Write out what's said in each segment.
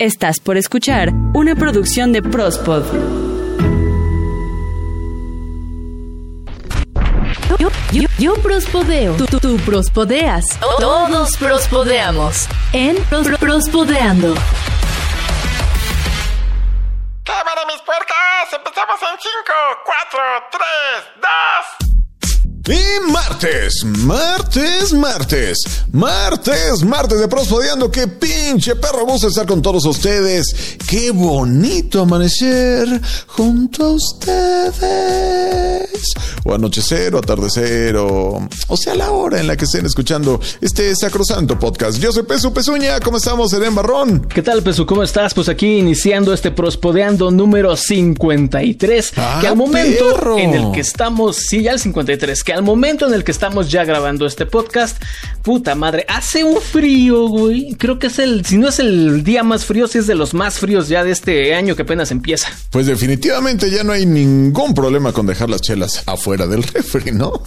Estás por escuchar una producción de Prospod. Yo, yo, yo prospodeo. Tú, tú, tú prospodeas. Todos prospodeamos. En Pros- Prospodeando. ¡Cámara, mis puercas! ¡Empezamos en 5, 4, 3, 2! Y martes, martes, martes, martes, martes de Prospodeando. Qué pinche perro gusto estar con todos ustedes. Qué bonito amanecer junto a ustedes. O anochecer, o atardecer, o, o sea, la hora en la que estén escuchando este sacrosanto podcast. Yo soy Pesu Pezuña. ¿Cómo estamos, Eren Barrón? ¿Qué tal, Pesu? ¿Cómo estás? Pues aquí iniciando este Prospodeando número 53. ¡Ah, que al momento perro! en el que estamos, sí, ya el 53, que al momento en el que estamos ya grabando este podcast, puta madre, hace un frío, güey. Creo que es el, si no es el día más frío, sí es de los más fríos ya de este año que apenas empieza. Pues definitivamente ya no hay ningún problema con dejar las chelas afuera del refri, ¿no?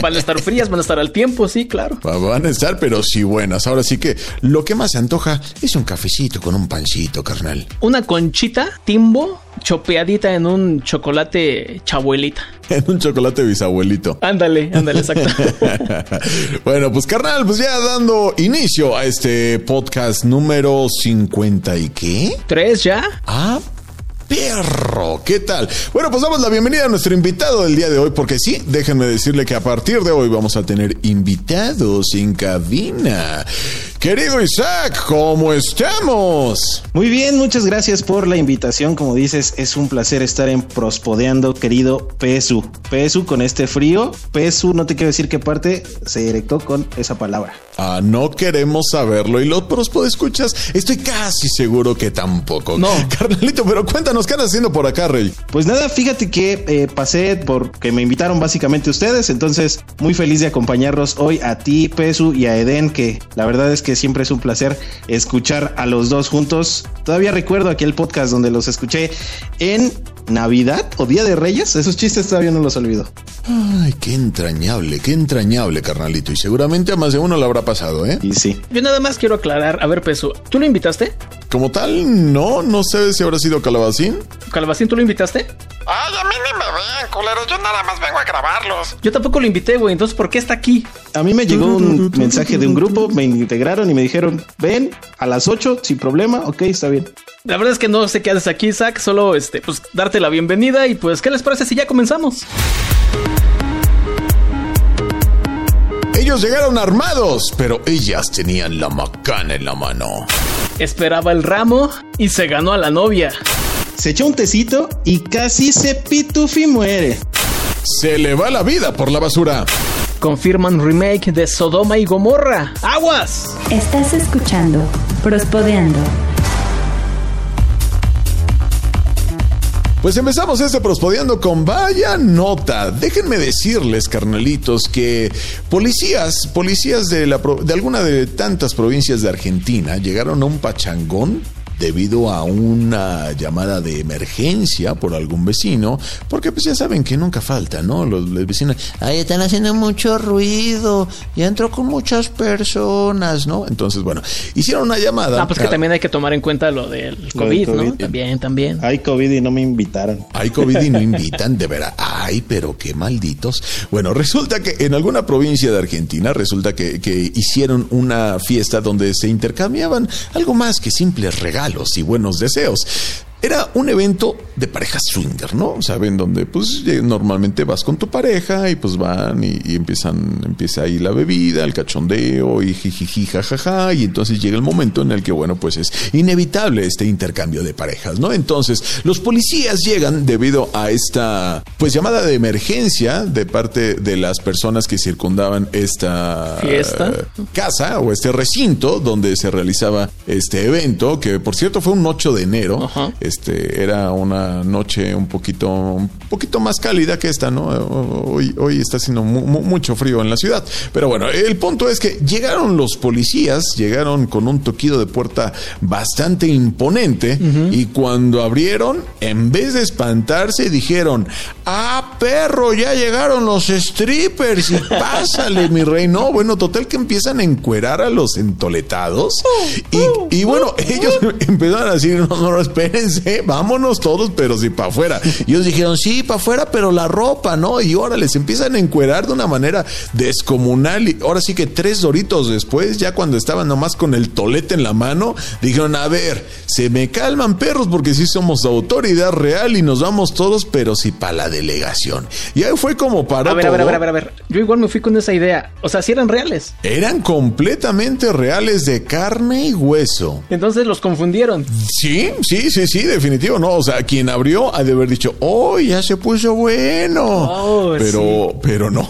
Van a estar frías, van a estar al tiempo, sí, claro. Van a estar, pero sí buenas. Ahora sí que lo que más se antoja es un cafecito con un pancito, carnal. Una conchita, timbo, chopeadita en un chocolate chabuelita. En un chocolate bisabuelito. Ándale, ándale, exacto. bueno, pues carnal, pues ya dando inicio a este podcast número 50 y qué? ¿Tres ya? Ah, perro, ¿qué tal? Bueno, pues damos la bienvenida a nuestro invitado del día de hoy, porque sí, déjenme decirle que a partir de hoy vamos a tener invitados en cabina. Querido Isaac, ¿cómo estamos? Muy bien, muchas gracias por la invitación. Como dices, es un placer estar en Prospodeando, querido Pesu. Pesu con este frío. Pesu, no te quiero decir qué parte se directó con esa palabra. Ah, no queremos saberlo. Y los pros escuchas, estoy casi seguro que tampoco. No. Carnalito, pero cuéntanos, ¿qué andas haciendo por acá, Rey? Pues nada, fíjate que eh, pasé porque me invitaron básicamente ustedes. Entonces, muy feliz de acompañarlos hoy a ti, Pesu, y a Eden, que la verdad es que siempre es un placer escuchar a los dos juntos. Todavía recuerdo aquel podcast donde los escuché en Navidad o Día de Reyes. Esos chistes todavía no los olvido. Ay, qué entrañable, qué entrañable, carnalito. Y seguramente a más de uno le habrá pasado, ¿eh? Y sí. Yo nada más quiero aclarar, a ver, Peso, ¿tú lo invitaste? Como tal, no, no sé si habrá sido calabacín. Calabacín, ¿tú lo invitaste? ¡Ay, a mí ni me ven, culeros! Yo nada más vengo a grabarlos. Yo tampoco lo invité, güey, entonces ¿por qué está aquí? A mí me llegó un mensaje de un grupo, me integraron y me dijeron, ven a las 8 sin problema, ok, está bien. La verdad es que no sé qué haces aquí, Zach, solo este, pues darte la bienvenida y pues, ¿qué les parece si ya comenzamos? Ellos llegaron armados, pero ellas tenían la macana en la mano. Esperaba el ramo y se ganó a la novia. Se echó un tecito y casi se pitufi muere. Se le va la vida por la basura. Confirman remake de Sodoma y Gomorra. ¡Aguas! Estás escuchando Prospodeando. Pues empezamos este prospodeando con vaya nota. Déjenme decirles, carnalitos, que policías, policías de, la, pro- de alguna de tantas provincias de Argentina llegaron a un pachangón debido a una llamada de emergencia por algún vecino, porque pues ya saben que nunca falta, ¿no? Los, los vecinos, ay, están haciendo mucho ruido, ya entró con muchas personas, ¿no? Entonces, bueno, hicieron una llamada. Ah, pues que también hay que tomar en cuenta lo del Lo del COVID, ¿no? COVID. También, también. Hay COVID y no me invitaron. Hay COVID y no invitan, de veras. Ay, pero qué malditos. Bueno, resulta que en alguna provincia de Argentina, resulta que, que hicieron una fiesta donde se intercambiaban algo más que simples regalos y buenos deseos. Era un evento de parejas swinger, ¿no? Saben donde pues eh, normalmente vas con tu pareja y pues van y, y empiezan empieza ahí la bebida, el cachondeo y jijiji jajaja y entonces llega el momento en el que bueno, pues es inevitable este intercambio de parejas, ¿no? Entonces, los policías llegan debido a esta pues llamada de emergencia de parte de las personas que circundaban esta Fiesta. casa o este recinto donde se realizaba este evento, que por cierto fue un 8 de enero. Ajá. Este, era una noche un poquito, un poquito más cálida que esta, ¿no? Hoy, hoy está haciendo mucho frío en la ciudad. Pero bueno, el punto es que llegaron los policías, llegaron con un toquido de puerta bastante imponente y cuando abrieron, en vez de espantarse, dijeron, ah, perro, ya llegaron los strippers y pásale, mi rey. No, bueno, total que empiezan a encuerar a los entoletados y, bueno, ellos empezaron a decir, no, no, espérense, vámonos todos, pero sí para afuera. Y ellos dijeron, sí, para afuera, pero la ropa, ¿no? Y ahora les empiezan a encuerar de una manera descomunal. Y ahora sí que tres doritos después, ya cuando estaban nomás con el tolete en la mano, dijeron, a ver, se me calman perros porque sí somos autoridad real y nos vamos todos, pero sí para la delegación. Y ahí fue como para... A ver, a ver, a ver, a ver, a ver. Yo igual me fui con esa idea. O sea, si eran reales. Eran completamente reales de carne y hueso. Entonces los confundieron. Sí, sí, sí, sí, definitivo, no. O sea, quien abrió ha de haber dicho, oh, ya se puso bueno. Oh, pero, pero no.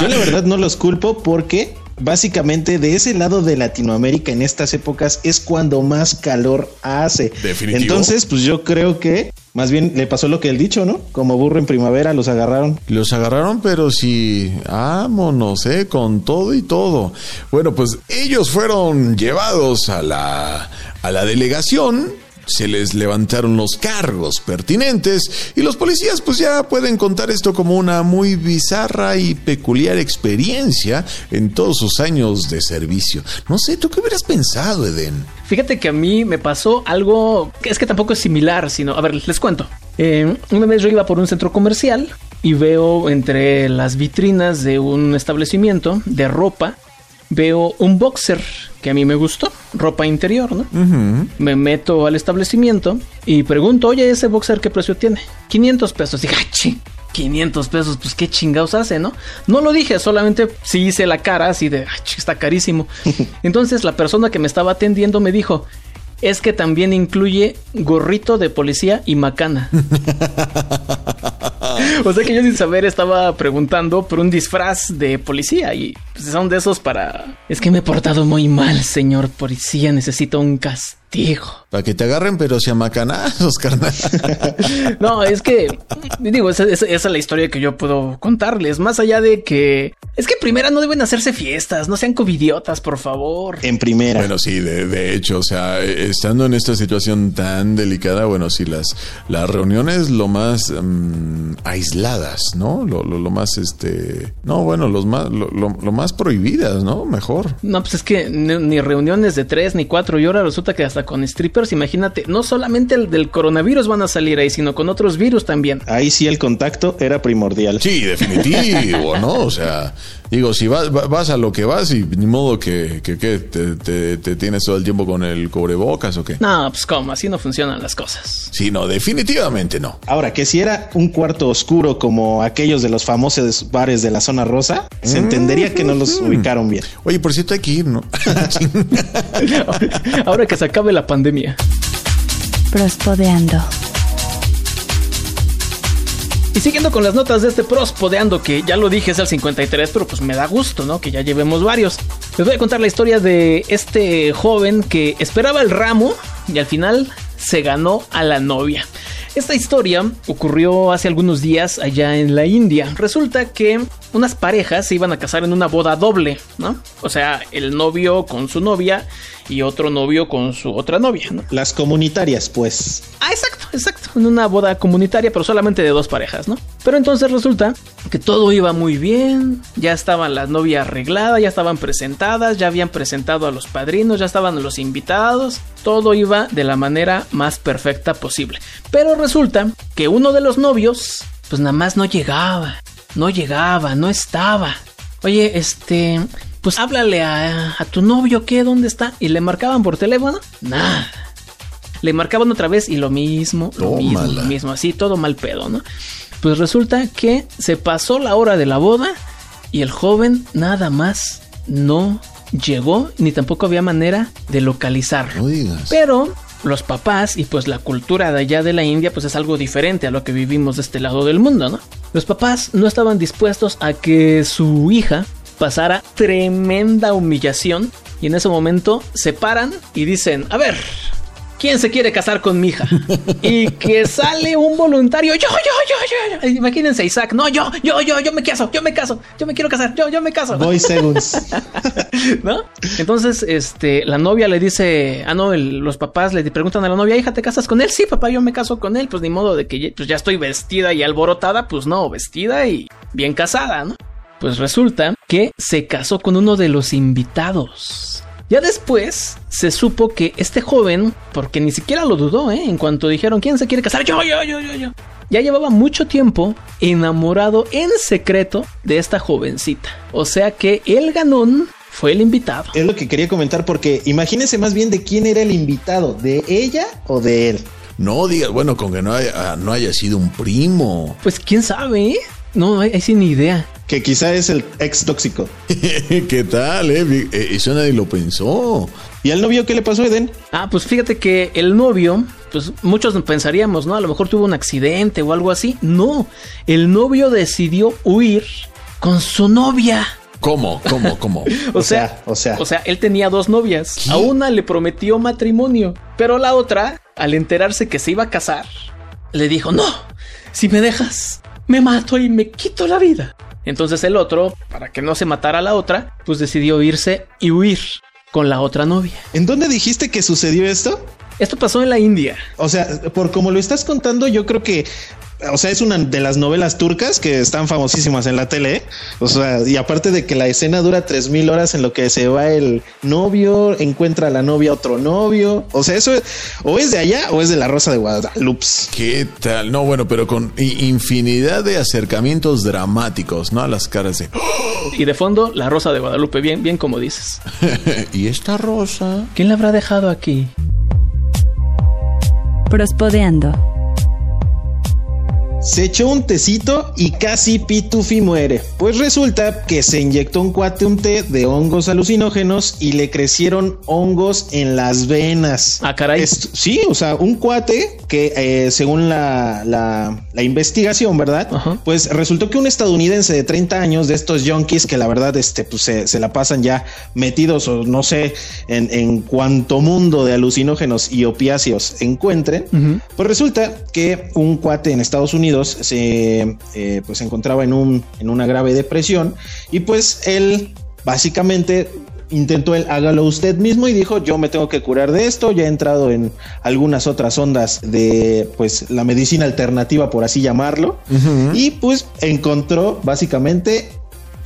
Yo la verdad no los culpo porque básicamente de ese lado de Latinoamérica en estas épocas es cuando más calor hace. Definitivo. Entonces, pues yo creo que más bien le pasó lo que él dicho, ¿no? Como burro en primavera los agarraron. Los agarraron, pero sí, vámonos, ¿eh? Con todo y todo. Bueno, pues ellos fueron llevados a la, a la delegación se les levantaron los cargos pertinentes y los policías pues ya pueden contar esto como una muy bizarra y peculiar experiencia en todos sus años de servicio. No sé, ¿tú qué hubieras pensado, Eden? Fíjate que a mí me pasó algo que es que tampoco es similar, sino, a ver, les cuento. Eh, una vez yo iba por un centro comercial y veo entre las vitrinas de un establecimiento de ropa, veo un boxer que a mí me gustó, ropa interior, ¿no? Me meto al establecimiento y pregunto, oye, ese boxer qué precio tiene? 500 pesos. Dije, ¡ay, 500 pesos, pues qué chingados hace, ¿no? No lo dije, solamente sí hice la cara así de, ay, está carísimo. Entonces la persona que me estaba atendiendo me dijo, es que también incluye gorrito de policía y macana. o sea que yo sin saber estaba preguntando por un disfraz de policía y pues, son de esos para... Es que me he portado muy mal, señor policía, necesito un castigo. Para que te agarren, pero se amacanazos, carnal. no, es que, digo, esa, es la historia que yo puedo contarles. Más allá de que. Es que primera no deben hacerse fiestas, no sean covidiotas, por favor. En primera. Bueno, sí, de, hecho, o sea, estando en esta situación tan delicada, bueno, sí, las, las reuniones lo más mm, aisladas, ¿no? Lo, lo, más, este. No, bueno, los más, lo, lo, más prohibidas, ¿no? Mejor. No, pues es que ni, ni reuniones de tres ni cuatro, y ahora resulta que hasta con strippers imagínate, no solamente el del coronavirus van a salir ahí, sino con otros virus también. Ahí sí el contacto era primordial. Sí, definitivo, ¿no? O sea, Digo, si vas, vas a lo que vas y ni modo que, que, te, tienes todo el tiempo con el cubrebocas o qué. No, pues como, así no funcionan las cosas. Sí, no, definitivamente no. Ahora, que si era un cuarto oscuro como aquellos de los famosos bares de la zona rosa, se entendería que no los ubicaron bien. Oye, por cierto, hay que ir, ¿no? Ahora que se acabe la pandemia. Prospodeando. Y siguiendo con las notas de este prospodeando, que ya lo dije es el 53, pero pues me da gusto, ¿no? Que ya llevemos varios. Les voy a contar la historia de este joven que esperaba el ramo y al final se ganó a la novia. Esta historia ocurrió hace algunos días allá en la India. Resulta que unas parejas se iban a casar en una boda doble, ¿no? O sea, el novio con su novia y otro novio con su otra novia, ¿no? Las comunitarias, pues. Ah, exacto, exacto. En una boda comunitaria, pero solamente de dos parejas, ¿no? Pero entonces resulta que todo iba muy bien. Ya estaban las novias arregladas, ya estaban presentadas, ya habían presentado a los padrinos, ya estaban los invitados. Todo iba de la manera más perfecta posible. Pero resulta que uno de los novios, pues nada más no llegaba. No llegaba, no estaba. Oye, este, pues háblale a, tu novio, ¿qué? ¿Dónde está? Y le marcaban por teléfono, nada. Le marcaban otra vez y lo mismo, lo mismo, lo mismo, así, todo mal pedo, ¿no? Pues resulta que se pasó la hora de la boda y el joven nada más no llegó ni tampoco había manera de localizarlo. Pero los papás y pues la cultura de allá de la India pues es algo diferente a lo que vivimos de este lado del mundo, ¿no? Los papás no estaban dispuestos a que su hija pasara tremenda humillación y en ese momento se paran y dicen, a ver, ¿quién se quiere casar con mi hija? Y que sale un voluntario, yo, yo, yo, yo, yo. Imagínense, Isaac, no, yo, yo, yo, yo me caso, yo me caso, yo me quiero casar, yo, yo me caso. Voy segundos. ¿No? Entonces, este, la novia le dice, ah, no, el- los papás le preguntan a la novia, hija, ¿te casas con él? Sí, papá, yo me caso con él. Pues ni modo de que pues ya estoy vestida y alborotada, pues no, vestida y bien casada, ¿no? Pues resulta que se casó con uno de los invitados. Ya después se supo que este joven, porque ni siquiera lo dudó, ¿eh? En cuanto dijeron, ¿quién se quiere casar? Yo, yo, yo, yo, yo. Ya llevaba mucho tiempo enamorado en secreto de esta jovencita. O sea que el ganón fue el invitado. Es lo que quería comentar porque imagínense más bien de quién era el invitado, de ella o de él. No digas, bueno, con que no haya, no haya sido un primo. Pues quién sabe, ¿eh? No, ahí ahí sí ni idea. Que quizá es el ex tóxico. ¿Qué tal, eh? Eh, Eso nadie lo pensó. ¿Y al novio qué le pasó, Eden? Ah, pues fíjate que el novio, pues muchos pensaríamos, ¿no? A lo mejor tuvo un accidente o algo así. No, el novio decidió huir con su novia. ¿Cómo? ¿Cómo? ¿Cómo? O sea, o sea. O sea, él tenía dos novias. ¿Qué? A una le prometió matrimonio, pero la otra, al enterarse que se iba a casar, le dijo, no, si me dejas, me mato y me quito la vida. Entonces el otro, para que no se matara a la otra, pues decidió irse y huir con la otra novia. ¿En dónde dijiste que sucedió esto? Esto pasó en la India. O sea, por como lo estás contando, yo creo que, o sea, es una de las novelas turcas que están famosísimas en la tele. ¿eh? O sea, y aparte de que la escena dura tres mil horas en lo que se va el novio, encuentra a la novia otro novio. O sea, eso es- o es de allá o es de la Rosa de Guadalupe. ¿Qué tal? No, bueno, pero con infinidad de acercamientos dramáticos, ¿no? A las caras de... Y de fondo, la Rosa de Guadalupe, bien, bien como dices. ¿Y esta rosa? ¿Quién la habrá dejado aquí? Prospodeando. Se echó un tecito y casi Pitufi muere. Pues resulta que se inyectó un cuate un té de hongos alucinógenos y le crecieron hongos en las venas. Ah, caray. Sí, o sea, un cuate que eh, según la, la- la investigación, ¿verdad? Ajá. Pues resultó que un estadounidense de 30 años de estos junkies que la verdad este, pues, se, se la pasan ya metidos o no sé en, en cuanto mundo de alucinógenos y opiáceos encuentren, pues resulta que un cuate en Estados Unidos se eh, pues encontraba en, un, en una grave depresión y pues él básicamente intentó él hágalo usted mismo y dijo yo me tengo que curar de esto ya he entrado en algunas otras ondas de pues la medicina alternativa por así llamarlo. Y pues encontró básicamente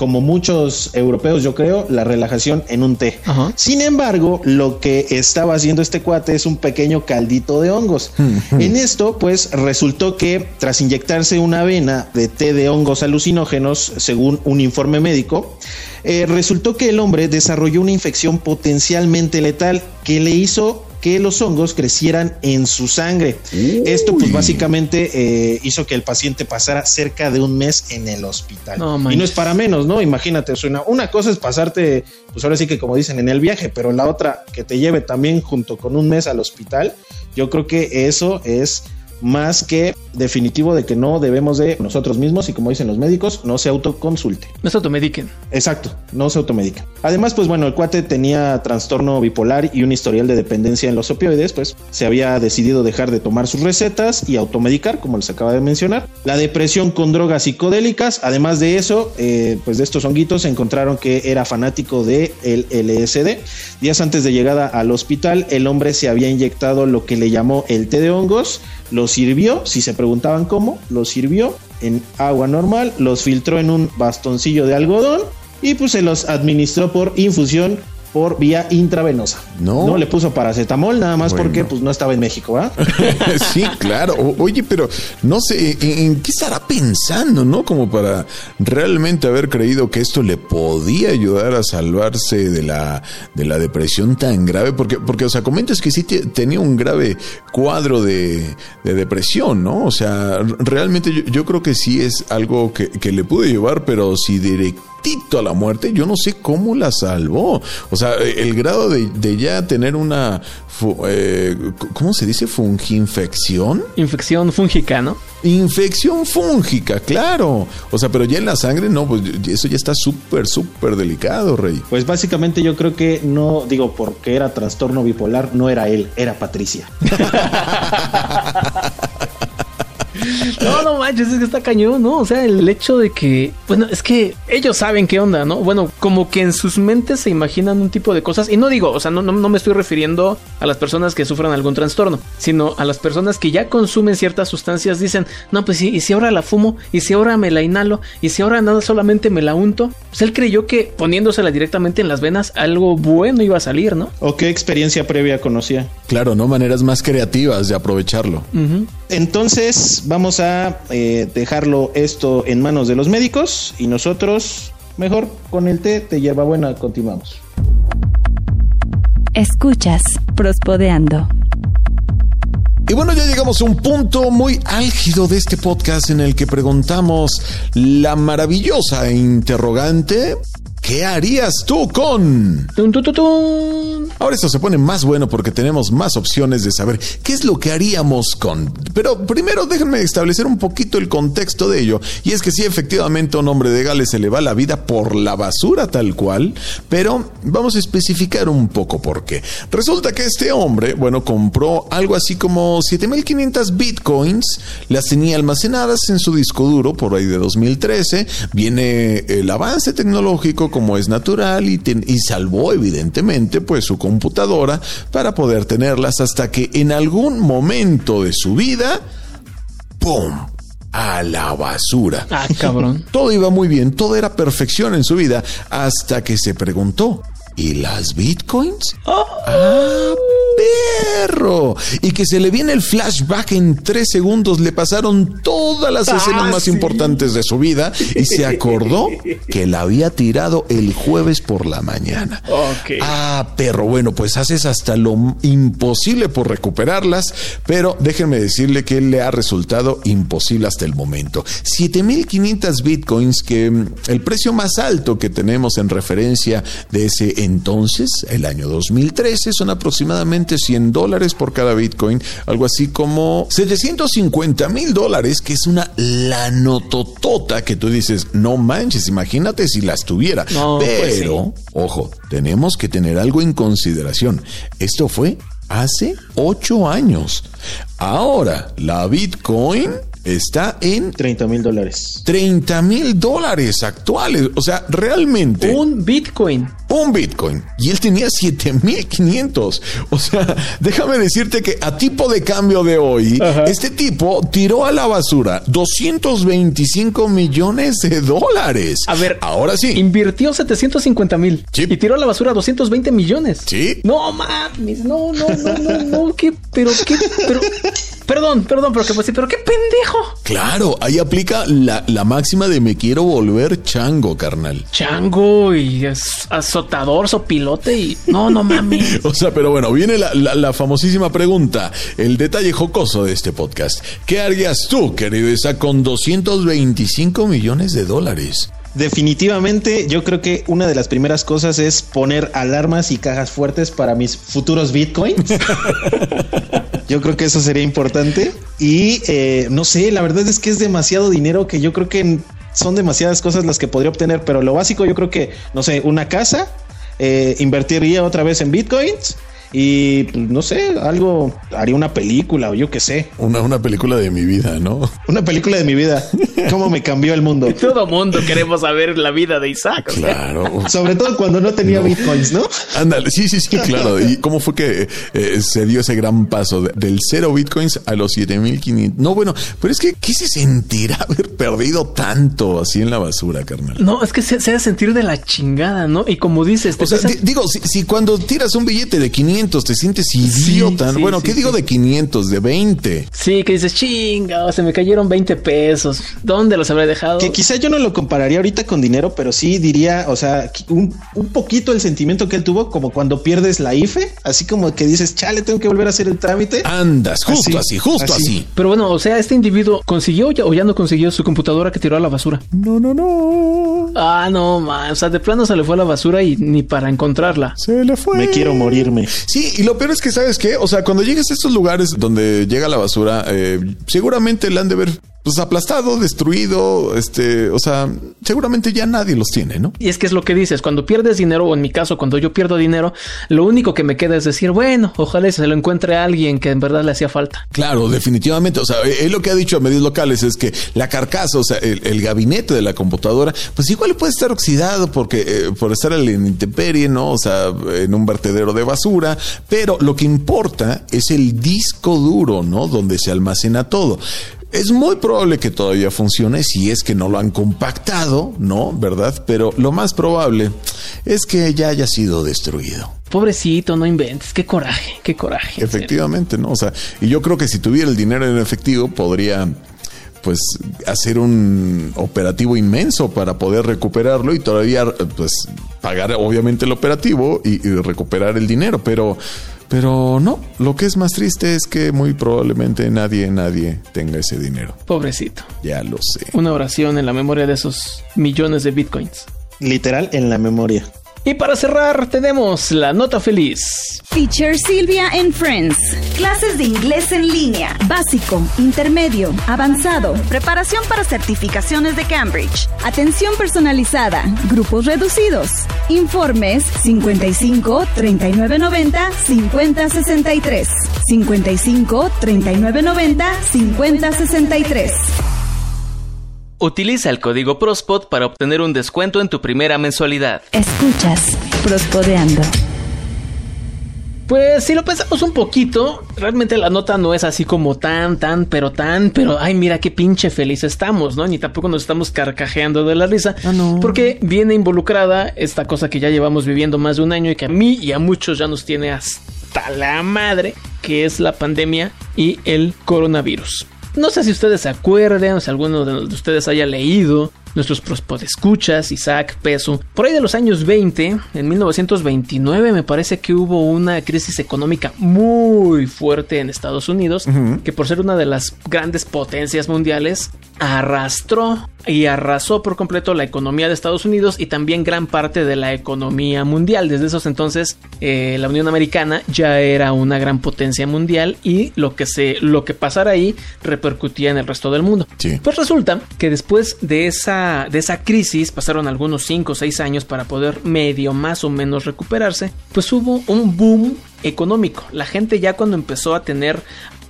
como muchos europeos, yo creo, la relajación en un té. Ajá. Sin embargo, lo que estaba haciendo este cuate es un pequeño caldito de hongos. en esto, pues resultó que tras inyectarse una avena de té de hongos alucinógenos, según un informe médico, eh, resultó que el hombre desarrolló una infección potencialmente letal que le hizo que los hongos crecieran en su sangre. Esto pues básicamente eh, hizo que el paciente pasara cerca de un mes en el hospital. No y no es para menos, ¿no? Imagínate, suena, una cosa es pasarte, pues ahora sí que como dicen en el viaje, pero la otra que te lleve también junto con un mes al hospital, yo creo que eso es más que definitivo de que no debemos de nosotros mismos y como dicen los médicos, no se autoconsulte. No se automediquen. Exacto, no se automedica. Además, pues bueno, el cuate tenía trastorno bipolar y un historial de dependencia en los opioides, pues se había decidido dejar de tomar sus recetas y automedicar, como les acaba de mencionar. La depresión con drogas psicodélicas, además de eso, eh, pues de estos honguitos se encontraron que era fanático de el LSD. Días antes de llegada al hospital, el hombre se había inyectado lo que le llamó el té de hongos, lo sirvió, si se preguntaban cómo, lo sirvió en agua normal, los filtró en un bastoncillo de algodón y pues se los administró por infusión por vía intravenosa. No. No le puso paracetamol nada más Bueno. porque pues no estaba en México, ¿verdad? sí, claro. O- oye, pero no sé, ¿en, en qué estará pensando, no? Como para realmente haber creído que esto le podía ayudar a salvarse de la, de la depresión tan grave. Porque, porque o sea, comentas que sí te- tenía un grave cuadro de, de depresión, ¿no? O sea, realmente yo, yo creo que sí es algo que, que le pudo llevar, pero si tantito a la muerte, yo no sé cómo la salvó. O sea, el grado de, de ya tener una, eh, ¿cómo se dice? Funginfección. Infección fúngica, ¿no? Infección fúngica, claro. O sea, pero ya en la sangre, no, pues eso ya está súper, súper delicado, Rey. Pues básicamente yo creo que no, digo, porque era trastorno bipolar, no era él, era Patricia. No, no manches, es que está cañón, ¿no? O sea, el hecho de que, bueno, es que ellos saben qué onda, ¿no? Bueno, como que en sus mentes se imaginan un tipo de cosas. Y no digo, o sea, no, no, me estoy refiriendo a las personas que sufran algún trastorno, sino a las personas que ya consumen ciertas sustancias. Dicen, no, pues sí, y si ahora la fumo, y si ahora me la inhalo, y si ahora nada solamente me la unto. Pues él creyó que poniéndosela directamente en las venas, algo bueno iba a salir, ¿no? ¿O qué experiencia previa conocía? Claro, ¿no? Maneras más creativas de aprovecharlo. Entonces, vamos a eh, dejarlo esto en manos de los médicos y nosotros, mejor con el té, te lleva buena, continuamos. Escuchas, prospodeando. Y bueno, ya llegamos a un punto muy álgido de este podcast en el que preguntamos la maravillosa interrogante ¿Qué harías tú con? Ahora esto se pone más bueno porque tenemos más opciones de saber qué es lo que haríamos con. Pero primero déjenme establecer un poquito el contexto de ello. Y es que sí, efectivamente, a un hombre de Gales se le va la vida por la basura tal cual. Pero vamos a especificar un poco por qué. Resulta que este hombre, bueno, compró algo así como 7500 bitcoins. Las tenía almacenadas en su disco duro por ahí de 2013. Viene el avance tecnológico como es natural y, y salvó evidentemente pues su computadora para poder tenerlas hasta que en algún momento de su vida, ¡pum! a la basura. Ah, cabrón. todo iba muy bien, todo era perfección en su vida, hasta que se preguntó, ¿y las bitcoins? Oh. Ah, perro. Y que se le viene el flashback en tres segundos. Le pasaron todas las Ah, escenas más sí. importantes de su vida y se acordó que la había tirado el jueves por la mañana. Ah, perro, bueno, pues haces hasta lo imposible por recuperarlas, pero déjenme decirle que le ha resultado imposible hasta el momento. 7500 bitcoins, que mm, el precio más alto que tenemos en referencia de ese entonces, el año 2013, son aproximadamente 100 dólares por cada bitcoin, algo así como 750 mil dólares, que es una lanototota que tú dices, no manches, imagínate si las tuviera. No, pues pero, ojo, tenemos que tener algo en consideración. Esto fue hace ocho años. Ahora, la Bitcoin está en 30 mil dólares. 30 mil dólares actuales. O sea, realmente Un Bitcoin. Un Bitcoin y él tenía 7500. O sea, déjame decirte que a tipo de cambio de hoy, este tipo tiró a la basura 225 millones de dólares. A ver, ahora sí. Invirtió 750 mil Sí. y tiró a la basura 220 millones. Sí. No mames, no, no, no, no, no, qué, pero qué, pero, perdón, perdón, pero qué, pues pero qué pendejo. Claro, ahí aplica la, la máxima de me quiero volver chango, carnal. Chango y es- azotador, sopilote y no, no mames. O sea, pero bueno, viene la, la- la famosísima pregunta, el detalle jocoso de este podcast. ¿Qué harías tú, querido Isa, con 225 millones de dólares? Definitivamente, yo creo que una de las primeras cosas es poner alarmas y cajas fuertes para mis futuros bitcoins. yo creo que eso sería importante. Y eh, no sé, la verdad es que es demasiado dinero que yo creo que son demasiadas cosas las que podría obtener, pero lo básico yo creo que, no sé, una casa, eh, invertiría otra vez en bitcoins y pues, no sé, algo, haría una película o yo qué sé, Una, una película de mi vida, ¿no? una película de mi vida, cómo me cambió el mundo. Todo mundo queremos saber la vida de Isaac. o sea. Claro. Sobre todo cuando no tenía bitcoins, ¿no? Ándale, sí, sí, sí, claro. ¿Y cómo fue que eh, se dio ese gran paso de- del cero bitcoins a los 7500? No, bueno, pero es que, ¿qué se sentirá haber perdido tanto así en la basura, carnal? No, es que se, se ha de sentir de la chingada, ¿no? Y como dices, te O sea, empiezas- di- digo, si, si cuando tiras un billete de 500 500, te sientes idiota. sí, bueno, sí, ¿qué digo de 500? De 20. Sí, que dices, chinga, se me cayeron 20 pesos. ¿Dónde los habré dejado? Que quizá yo no lo compararía ahorita con dinero, pero sí diría, o sea, un, un poquito el sentimiento que él tuvo, como cuando pierdes la IFE, así como que dices, chale, tengo que volver a hacer el trámite. Andas, justo así, Así, justo así. así. Pero bueno, o sea, este individuo consiguió ya- o ya no consiguió su computadora que tiró a la basura. No, no, no. Ah, no, man. O sea, de plano se le fue a la basura y ni para encontrarla. Se le fue. Me quiero morirme. Sí, y lo peor es que, ¿sabes qué? O sea, cuando llegues a estos lugares donde llega la basura, eh, seguramente la han de ver pues aplastado, destruido, este, o sea, seguramente ya nadie los tiene, ¿no? Y es que es lo que dices, cuando pierdes dinero, o en mi caso, cuando yo pierdo dinero, lo único que me queda es decir, bueno, ojalá se lo encuentre a alguien que en verdad le hacía falta. Claro, definitivamente. O sea, él lo que ha dicho a medios locales es que la carcasa, o sea, el, el gabinete de la computadora, pues igual puede estar oxidado porque eh, por estar en intemperie, ¿no? O sea, en un vertedero de basura. Pero lo que importa es el disco duro, ¿no? Donde se almacena todo. Es muy probable que todavía funcione si es que no lo han compactado, ¿no? ¿Verdad? Pero lo más probable es que ya haya sido destruido. Pobrecito, no inventes, qué coraje, qué coraje. Efectivamente, ¿no? O sea, y yo creo que si tuviera el dinero en efectivo podría pues hacer un operativo inmenso para poder recuperarlo y todavía pues pagar obviamente el operativo y, y recuperar el dinero, pero pero no, lo que es más triste es que muy probablemente nadie nadie tenga ese dinero. Pobrecito. Ya lo sé. Una oración en la memoria de esos millones de bitcoins. Literal en la memoria. Y para cerrar, tenemos la nota feliz. Teacher Silvia en Friends. Clases de inglés en línea. Básico, intermedio, avanzado. Preparación para certificaciones de Cambridge. Atención personalizada. Grupos reducidos. Informes 55 39 90 50 63. 55 39 90 50 63. Utiliza el código PROSPOT para obtener un descuento en tu primera mensualidad. Escuchas Prospodeando. Pues si lo pensamos un poquito, realmente la nota no es así como tan, tan, pero tan, pero ay, mira qué pinche feliz estamos, ¿no? Ni tampoco nos estamos carcajeando de la risa. Porque viene involucrada esta cosa que ya llevamos viviendo más de un año y que a mí y a muchos ya nos tiene hasta la madre, que es la pandemia y el coronavirus. No sé si ustedes se acuerdan, si alguno de de ustedes haya leído nuestros escuchas, Isaac, Peso. Por ahí de los años 20, en 1929 me parece que hubo una crisis económica muy fuerte en Estados Unidos, que por ser una de las grandes potencias mundiales, arrastró y arrasó por completo la economía de Estados Unidos y también gran parte de la economía mundial. Desde esos entonces, eh, la Unión Americana ya era una gran potencia mundial y lo que se, lo que pasara ahí repercutía en el resto del mundo. Sí. Pues resulta que después de esa, de esa crisis, pasaron algunos 5 o 6 años para poder medio más o menos recuperarse, pues hubo un boom económico. La gente ya cuando empezó a tener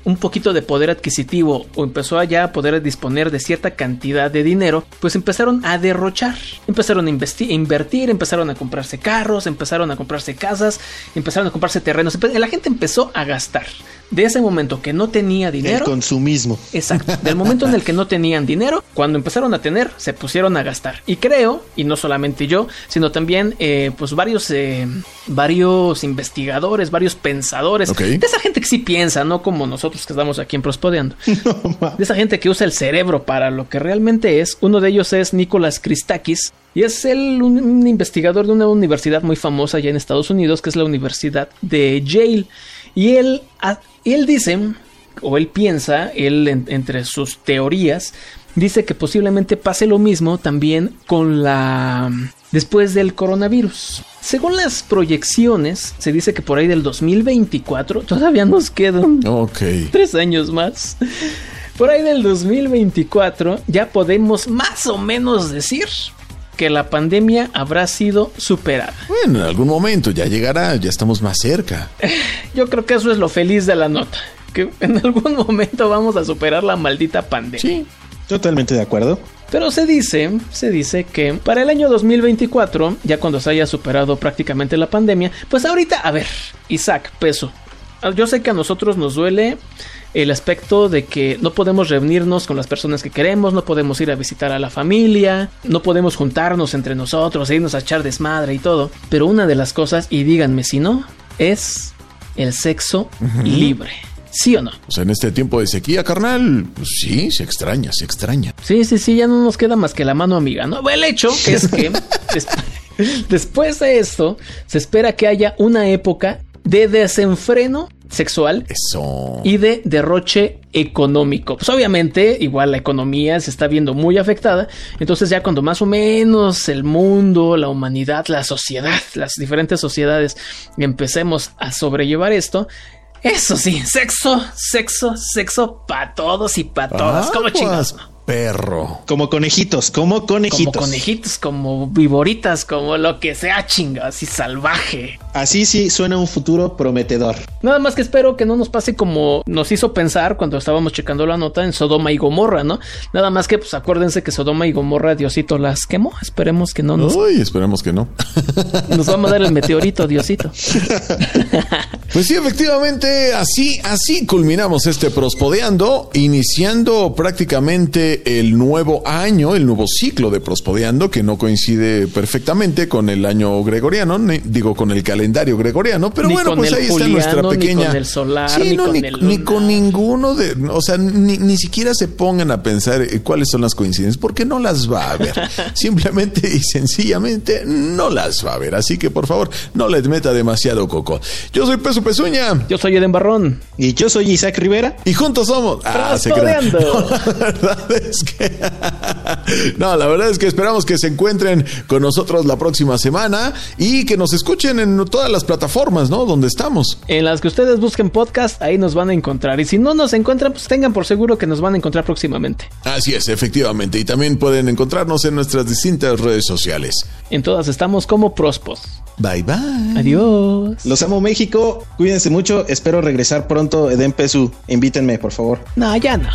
un poquito de poder adquisitivo o empezó a ya poder disponer de cierta cantidad de dinero, pues empezaron a derrochar, empezaron a invertir, empezaron a comprarse carros, empezaron a comprarse casas, empezaron a comprarse terrenos, la gente empezó a gastar. De ese momento que no tenía El dinero, consumismo. Exacto. Del momento en el que no tenían dinero, cuando empezaron a tener, se pusieron a gastar. Y creo, y no solamente yo, sino también eh, pues varios, eh, varios investigadores, varios pensadores, de esa gente que sí piensa, no como nosotros que estamos aquí en Prospodeando. de esa gente que usa el cerebro para lo que realmente es. Uno de ellos es Nicolás Christakis. Y es él un, un investigador de una universidad muy famosa allá en Estados Unidos, que es la Universidad de Yale. Y él, a- él dice, o él piensa, él en- entre sus teorías, dice que posiblemente pase lo mismo también con la... después del coronavirus. Según las proyecciones, se dice que por ahí del 2024 todavía nos quedan tres años más. Por ahí del 2024 ya podemos más o menos decir que la pandemia habrá sido superada. Bueno, en algún momento ya llegará, ya estamos más cerca. Yo creo que eso es lo feliz de la nota, que en algún momento vamos a superar la maldita pandemia. Sí. Totalmente de acuerdo. Pero se dice, se dice que para el año 2024, ya cuando se haya superado prácticamente la pandemia, pues ahorita, a ver, Isaac, peso. Yo sé que a nosotros nos duele el aspecto de que no podemos reunirnos con las personas que queremos, no podemos ir a visitar a la familia, no podemos juntarnos entre nosotros, e irnos a echar desmadre y todo. Pero una de las cosas, y díganme si no, es el sexo libre. ¿Sí o no? O sea, en este tiempo de sequía, carnal, pues sí, se extraña, se extraña. Sí, sí, sí, ya no nos queda más que la mano amiga, ¿no? El hecho es que des- después de esto, se espera que haya una época de desenfreno sexual Eso. y de derroche económico. Pues obviamente, igual la economía se está viendo muy afectada. Entonces, ya cuando más o menos el mundo, la humanidad, la sociedad, las diferentes sociedades empecemos a sobrellevar esto. Eso sí, sexo, sexo, sexo para todos y para todas. como Aguas, chingados. Perro. Como conejitos, como conejitos. Como conejitos, como viboritas, como lo que sea chinga, así salvaje. Así sí suena un futuro prometedor. Nada más que espero que no nos pase como nos hizo pensar cuando estábamos checando la nota en Sodoma y Gomorra, ¿no? Nada más que, pues acuérdense que Sodoma y Gomorra, Diosito las quemó. Esperemos que no nos, Uy, esperemos que no. nos va a mandar el meteorito, Diosito. Pues sí, efectivamente, así, así culminamos este Prospodeando, iniciando prácticamente el nuevo año, el nuevo ciclo de Prospodeando, que no coincide perfectamente con el año gregoriano, ni- digo, con el calendario gregoriano, pero Ni bueno, pues ahí está nuestra juliano, ni pequeña. con el solar, Sí, ni no, con ni, el ni lunar. con ninguno de, o sea, ni, ni siquiera se pongan a pensar eh, cuáles son las coincidencias, porque no las va a ver. Simplemente y sencillamente no las va a ver. Así que por favor, no les meta demasiado coco. Yo soy Peso Pezuña. Yo soy Eden Barrón. Y yo soy Isaac Rivera. Y juntos somos. Ah, se crean. Prospodeando. No, la verdad es que. No, la verdad es que esperamos que se encuentren con nosotros la próxima semana y que nos escuchen en todas las plataformas, ¿no? Donde estamos. En las que ustedes busquen podcast, ahí nos van a encontrar. Y si no nos encuentran, pues tengan por seguro que nos van a encontrar próximamente. Así es, efectivamente. Y también pueden encontrarnos en nuestras distintas redes sociales. En todas estamos como Prospos. Bye bye. Adiós. Los amo México. Cuídense mucho. Espero regresar pronto. Eden Pesu, invítenme, por favor. No, ya no.